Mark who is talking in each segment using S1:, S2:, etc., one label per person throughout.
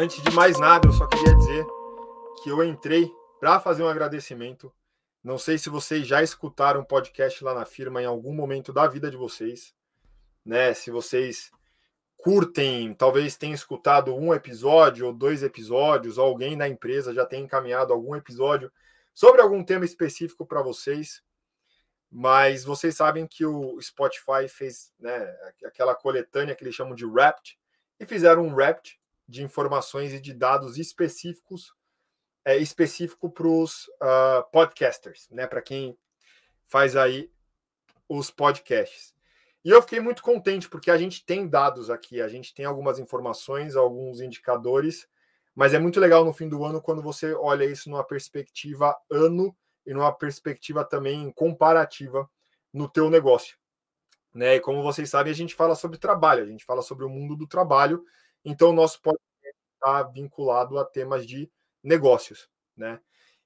S1: antes de mais nada, eu só queria dizer que eu entrei para fazer um agradecimento. Não sei se vocês já escutaram um podcast lá na firma em algum momento da vida de vocês, né? Se vocês curtem, talvez tenham escutado um episódio ou dois episódios, ou alguém da empresa já tenha encaminhado algum episódio sobre algum tema específico para vocês. Mas vocês sabem que o Spotify fez né, aquela coletânea que eles chamam de Wrapped, e fizeram um Wrapped de informações e de dados específicos é, específico para os uh, podcasters, né? Para quem faz aí os podcasts. E eu fiquei muito contente porque a gente tem dados aqui, a gente tem algumas informações, alguns indicadores, mas é muito legal no fim do ano quando você olha isso numa perspectiva ano e numa perspectiva também comparativa no teu negócio. Né? E como vocês sabem, a gente fala sobre trabalho, a gente fala sobre o mundo do trabalho, então o nosso podcast está vinculado a temas de negócios, né?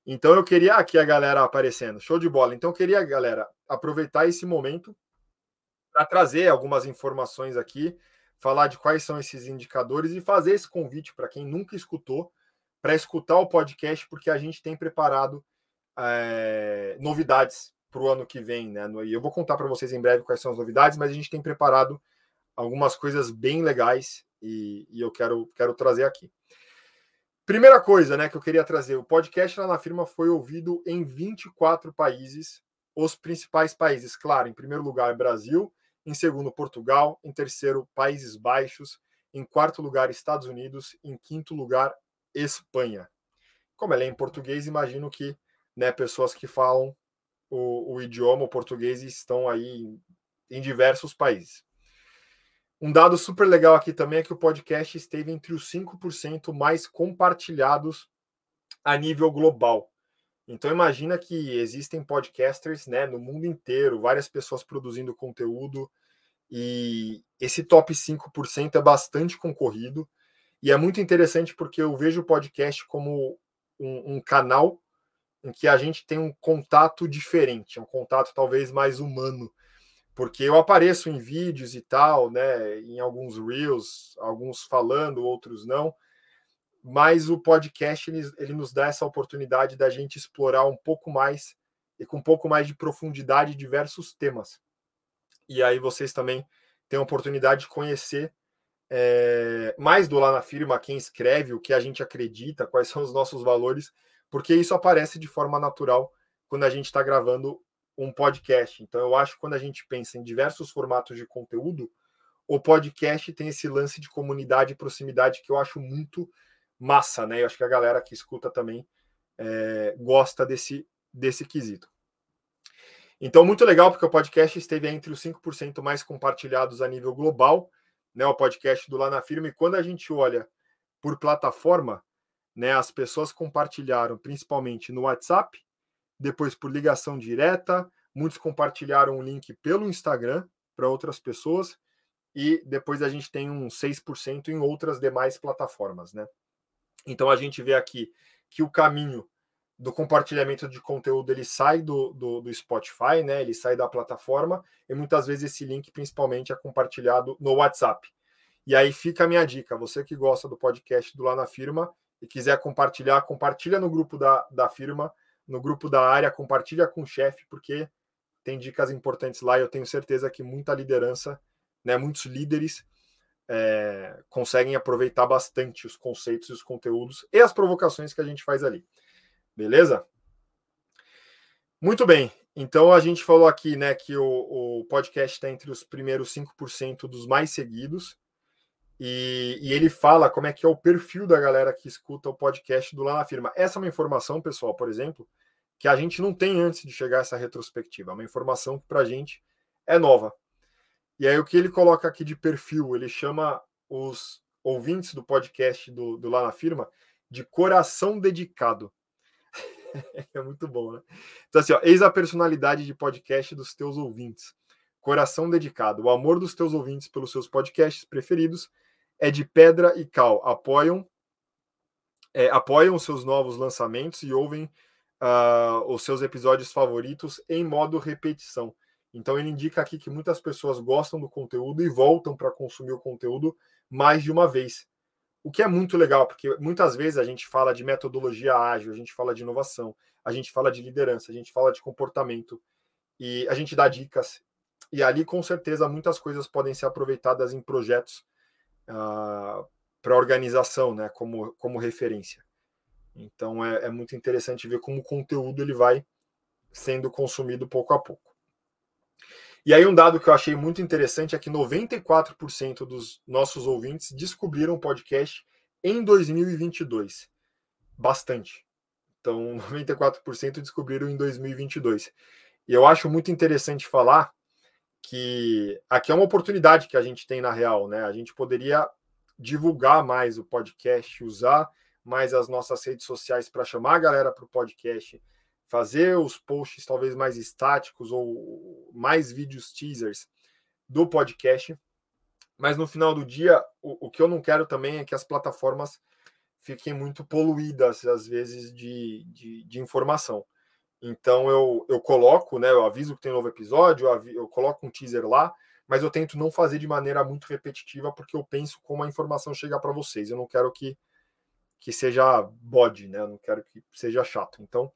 S1: Então eu queria aqui a galera aparecendo, show de bola. Então eu queria, galera, aproveitar esse momento para trazer algumas informações aqui, falar de quais são esses indicadores e fazer esse convite para quem nunca escutou, para escutar o podcast, porque a gente tem preparado é, novidades para o ano que vem, né? E eu vou contar para vocês em breve quais são as novidades, mas a gente tem preparado algumas coisas bem legais e, e eu quero, quero trazer aqui. Primeira coisa, né, que eu queria trazer, o podcast lá na firma foi ouvido em 24 países, os principais países, claro, em primeiro lugar Brasil, em segundo, Portugal. Em terceiro, Países Baixos. Em quarto lugar, Estados Unidos. Em quinto lugar, Espanha. Como ela é em português, imagino que né, pessoas que falam o, o idioma o português estão aí em, em diversos países. Um dado super legal aqui também é que o podcast esteve entre os 5% mais compartilhados a nível global. Então imagina que existem podcasters, né, no mundo inteiro, várias pessoas produzindo conteúdo e esse top 5% é bastante concorrido e é muito interessante porque eu vejo o podcast como um, um canal em que a gente tem um contato diferente, um contato talvez mais humano, porque eu apareço em vídeos e tal, né, em alguns reels, alguns falando, outros não, mas o podcast ele, ele nos dá essa oportunidade da gente explorar um pouco mais e com um pouco mais de profundidade diversos temas. E aí vocês também têm a oportunidade de conhecer é, mais do lá na firma, quem escreve, o que a gente acredita, quais são os nossos valores, porque isso aparece de forma natural quando a gente está gravando um podcast. Então, eu acho que quando a gente pensa em diversos formatos de conteúdo, o podcast tem esse lance de comunidade e proximidade que eu acho muito massa, né? Eu acho que a galera que escuta também é, gosta desse, desse quesito. Então, muito legal, porque o podcast esteve entre os 5% mais compartilhados a nível global, né? O podcast do Lá na Firma. E quando a gente olha por plataforma, né? As pessoas compartilharam principalmente no WhatsApp, depois por ligação direta, muitos compartilharam o link pelo Instagram para outras pessoas, e depois a gente tem um 6% em outras demais plataformas, né? Então a gente vê aqui que o caminho do compartilhamento de conteúdo ele sai do, do, do, Spotify, né? Ele sai da plataforma e muitas vezes esse link principalmente é compartilhado no WhatsApp. E aí fica a minha dica: você que gosta do podcast do Lá na Firma e quiser compartilhar, compartilha no grupo da, da firma, no grupo da área, compartilha com o chefe, porque tem dicas importantes lá e eu tenho certeza que muita liderança, né? Muitos líderes é, conseguem aproveitar bastante os conceitos os conteúdos e as provocações que a gente faz ali. Beleza? Muito bem. Então a gente falou aqui né, que o, o podcast está entre os primeiros 5% dos mais seguidos. E, e, ele fala como é que é o perfil da galera que escuta o podcast do Lá na Firma. Essa é uma informação, pessoal, por exemplo, que a gente não tem antes de chegar a essa retrospectiva. É uma informação que para a gente é nova. E aí o que ele coloca aqui de perfil, ele chama os ouvintes do podcast do, do Lá na Firma de coração dedicado. é muito bom, né? Então assim, ó, eis a personalidade de podcast dos teus ouvintes. Coração dedicado. O amor dos teus ouvintes pelos seus podcasts preferidos é de pedra e cal. Apoiam é, apoiam seus novos lançamentos e ouvem uh, os seus episódios favoritos em modo repetição. Então ele indica aqui que muitas pessoas gostam do conteúdo e voltam para consumir o conteúdo mais de uma vez. O que é muito legal, porque muitas vezes a gente fala de metodologia ágil, a gente fala de inovação, a gente fala de liderança, a gente fala de comportamento e a gente dá dicas. E ali, com certeza, muitas coisas podem ser aproveitadas em projetos uh, para a organização, né, como, como referência. Então é, é muito interessante ver como o conteúdo ele vai sendo consumido pouco a pouco. E aí um dado que eu achei muito interessante é que 94% dos nossos ouvintes descobriram o podcast em 2022. Bastante. Então, 94% descobriram em 2022. E eu acho muito interessante falar que aqui é uma oportunidade que a gente tem na real, né? A gente poderia divulgar mais o podcast, usar mais as nossas redes sociais para chamar a galera para o podcast, fazer os posts talvez mais estáticos ou mais vídeos teasers do podcast. Mas no final do dia, o, o que eu não quero também é que as plataformas fiquem muito poluídas, às vezes, de, de, de informação. Então eu, eu coloco, né? Eu aviso que tem novo episódio, eu, eu coloco um teaser lá, mas eu tento não fazer de maneira muito repetitiva, porque eu penso como a informação chega para vocês. Eu não quero que que seja bode, né? Eu não quero que seja chato. Então,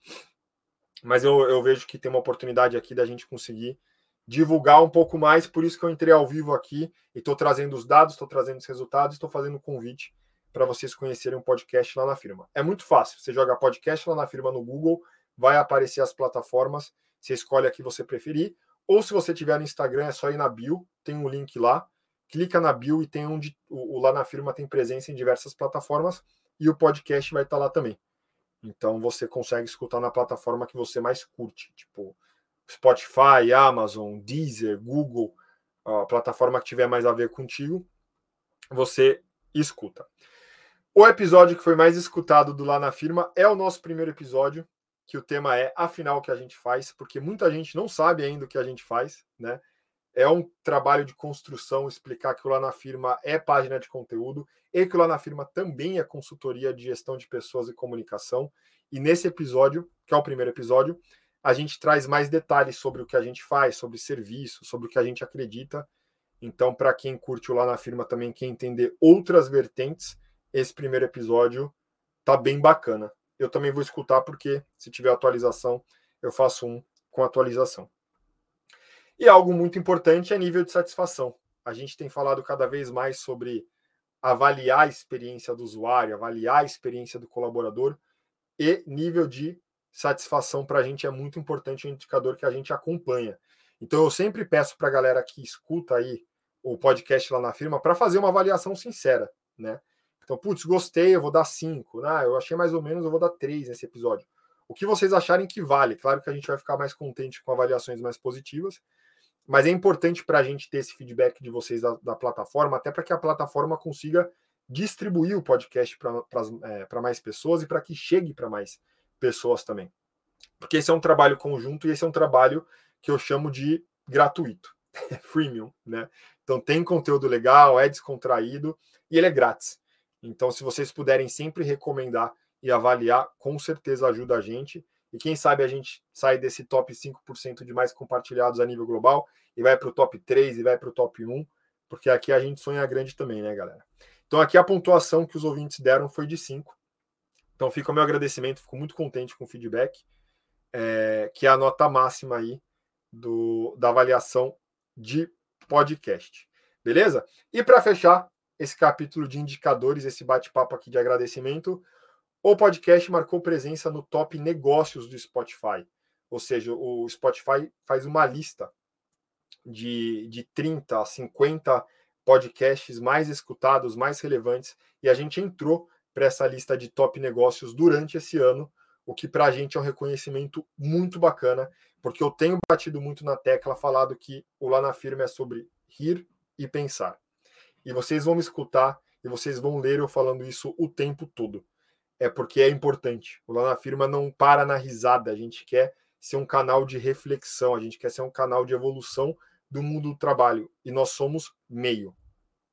S1: mas eu, eu vejo que tem uma oportunidade aqui da gente conseguir divulgar um pouco mais, por isso que eu entrei ao vivo aqui e estou trazendo os dados, estou trazendo os resultados, estou fazendo um convite para vocês conhecerem um podcast lá na firma. É muito fácil, você joga podcast lá na firma no Google, vai aparecer as plataformas, você escolhe a que você preferir, ou se você tiver no Instagram, é só ir na bio, tem um link lá, clica na bio e tem onde o, o lá na firma tem presença em diversas plataformas e o podcast vai estar lá também. Então você consegue escutar na plataforma que você mais curte, tipo Spotify, Amazon, Deezer, Google, a plataforma que tiver mais a ver contigo, você escuta. O episódio que foi mais escutado do Lá na Firma é o nosso primeiro episódio, que o tema é Afinal o que a gente faz, porque muita gente não sabe ainda o que a gente faz, né? é um trabalho de construção explicar que o Lá na Firma é página de conteúdo e que o Lá na Firma também é consultoria de gestão de pessoas e comunicação. E nesse episódio, que é o primeiro episódio, a gente traz mais detalhes sobre o que a gente faz, sobre serviço, sobre o que a gente acredita. Então, para quem curte o Lá na Firma também, quer entender outras vertentes, esse primeiro episódio tá bem bacana. Eu também vou escutar porque se tiver atualização, eu faço um com atualização. E algo muito importante é nível de satisfação. A gente tem falado cada vez mais sobre avaliar a experiência do usuário, avaliar a experiência do colaborador e nível de satisfação para a gente é muito importante, um indicador que a gente acompanha. Então eu sempre peço para a galera que escuta aí o podcast lá na firma para fazer uma avaliação sincera, né? Então, putz, gostei, eu vou dar cinco. Ah, eu achei mais ou menos, eu vou dar três nesse episódio. O que vocês acharem que vale? Claro que a gente vai ficar mais contente com avaliações mais positivas, mas é importante para a gente ter esse feedback de vocês da, da plataforma, até para que a plataforma consiga distribuir o podcast para é, mais pessoas e para que chegue para mais pessoas também. Porque esse é um trabalho conjunto e esse é um trabalho que eu chamo de gratuito, freemium, né? Então tem conteúdo legal, é descontraído e ele é grátis. Então, se vocês puderem sempre recomendar e avaliar, com certeza ajuda a gente. E quem sabe a gente sai desse top 5% de mais compartilhados a nível global e vai para o top 3 e vai para o top 1, porque aqui a gente sonha grande também, né, galera? Então aqui a pontuação que os ouvintes deram foi de 5. Então fica o meu agradecimento, fico muito contente com o feedback, é, que é a nota máxima aí do, da avaliação de podcast. Beleza? E para fechar esse capítulo de indicadores, esse bate-papo aqui de agradecimento, o podcast marcou presença no top negócios do Spotify. Ou seja, o Spotify faz uma lista de, de 30 a 50 podcasts mais escutados, mais relevantes, e a gente entrou para essa lista de top negócios durante esse ano, o que para a gente é um reconhecimento muito bacana, porque eu tenho batido muito na tecla, falado que o Lá na Firma é sobre rir e pensar. E vocês vão me escutar e vocês vão ler eu falando isso o tempo todo é porque é importante. O Lá na Firma não para na risada, a gente quer ser um canal de reflexão, a gente quer ser um canal de evolução do mundo do trabalho e nós somos meio.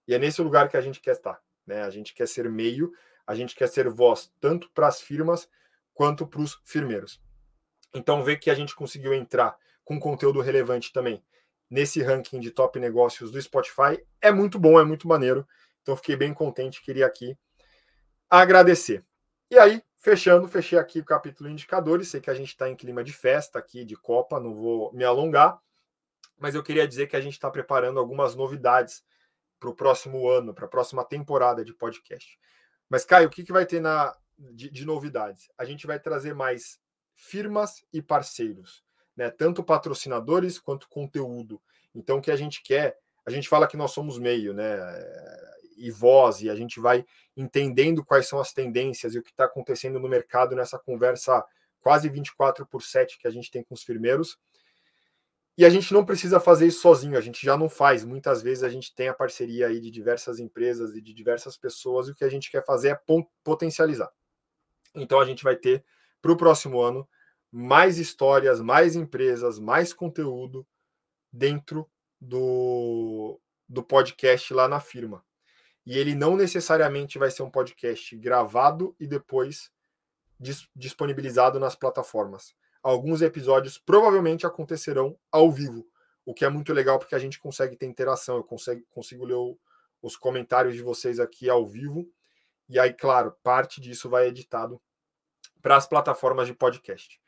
S1: E é nesse lugar que a gente quer estar, né? A gente quer ser meio, a gente quer ser voz tanto para as firmas quanto para os firmeiros. Então, ver que a gente conseguiu entrar com conteúdo relevante também nesse ranking de top negócios do Spotify é muito bom, é muito maneiro. Então, fiquei bem contente, queria aqui agradecer. E aí, fechando, fechei aqui o capítulo indicadores. Sei que a gente está em clima de festa aqui, de Copa, não vou me alongar, mas eu queria dizer que a gente está preparando algumas novidades para o próximo ano, para a próxima temporada de podcast. Mas, Caio, o que, que vai ter na, de, de novidades? A gente vai trazer mais firmas e parceiros, né? Tanto patrocinadores quanto conteúdo. Então, o que a gente quer, a gente fala que nós somos meio, né? E voz, e a gente vai entendendo quais são as tendências e o que está acontecendo no mercado nessa conversa quase 24 por 7 que a gente tem com os firmeiros. E a gente não precisa fazer isso sozinho, a gente já não faz. Muitas vezes a gente tem a parceria aí de diversas empresas e de diversas pessoas, e o que a gente quer fazer é potencializar. Então a gente vai ter para o próximo ano mais histórias, mais empresas, mais conteúdo dentro do, do podcast lá na firma. E ele não necessariamente vai ser um podcast gravado e depois dis disponibilizado nas plataformas. Alguns episódios provavelmente acontecerão ao vivo, o que é muito legal porque a gente consegue ter interação, eu consigo, consigo ler o, os comentários de vocês aqui ao vivo. E aí, claro, parte disso vai editado para as plataformas de podcast.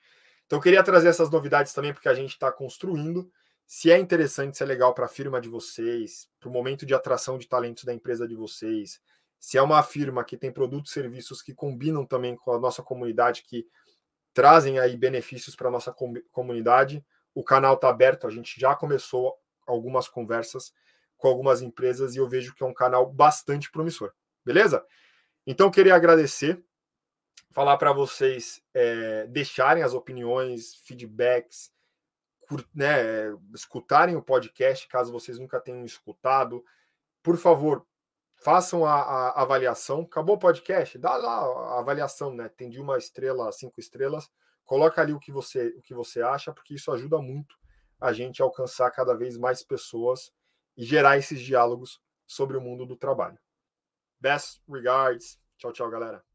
S1: Então, eu queria trazer essas novidades também, porque a gente está construindo. Se é interessante, se é legal para a firma de vocês, para o momento de atração de talentos da empresa de vocês, se é uma firma que tem produtos e serviços que combinam também com a nossa comunidade, que trazem aí benefícios para a nossa comunidade, o canal está aberto, a gente já começou algumas conversas com algumas empresas e eu vejo que é um canal bastante promissor. Beleza? Então, queria agradecer falar para vocês é, deixarem as opiniões, feedbacks, né, escutarem o podcast, caso vocês nunca tenham escutado. Por favor, façam a, a, avaliação. Acabou o podcast? Dá lá a avaliação, né? Tem de uma estrela a cinco estrelas. Coloca ali o que você, o que você acha, porque isso ajuda muito a gente a alcançar cada vez mais pessoas e gerar esses diálogos sobre o mundo do trabalho. Best regards. Tchau, tchau, galera.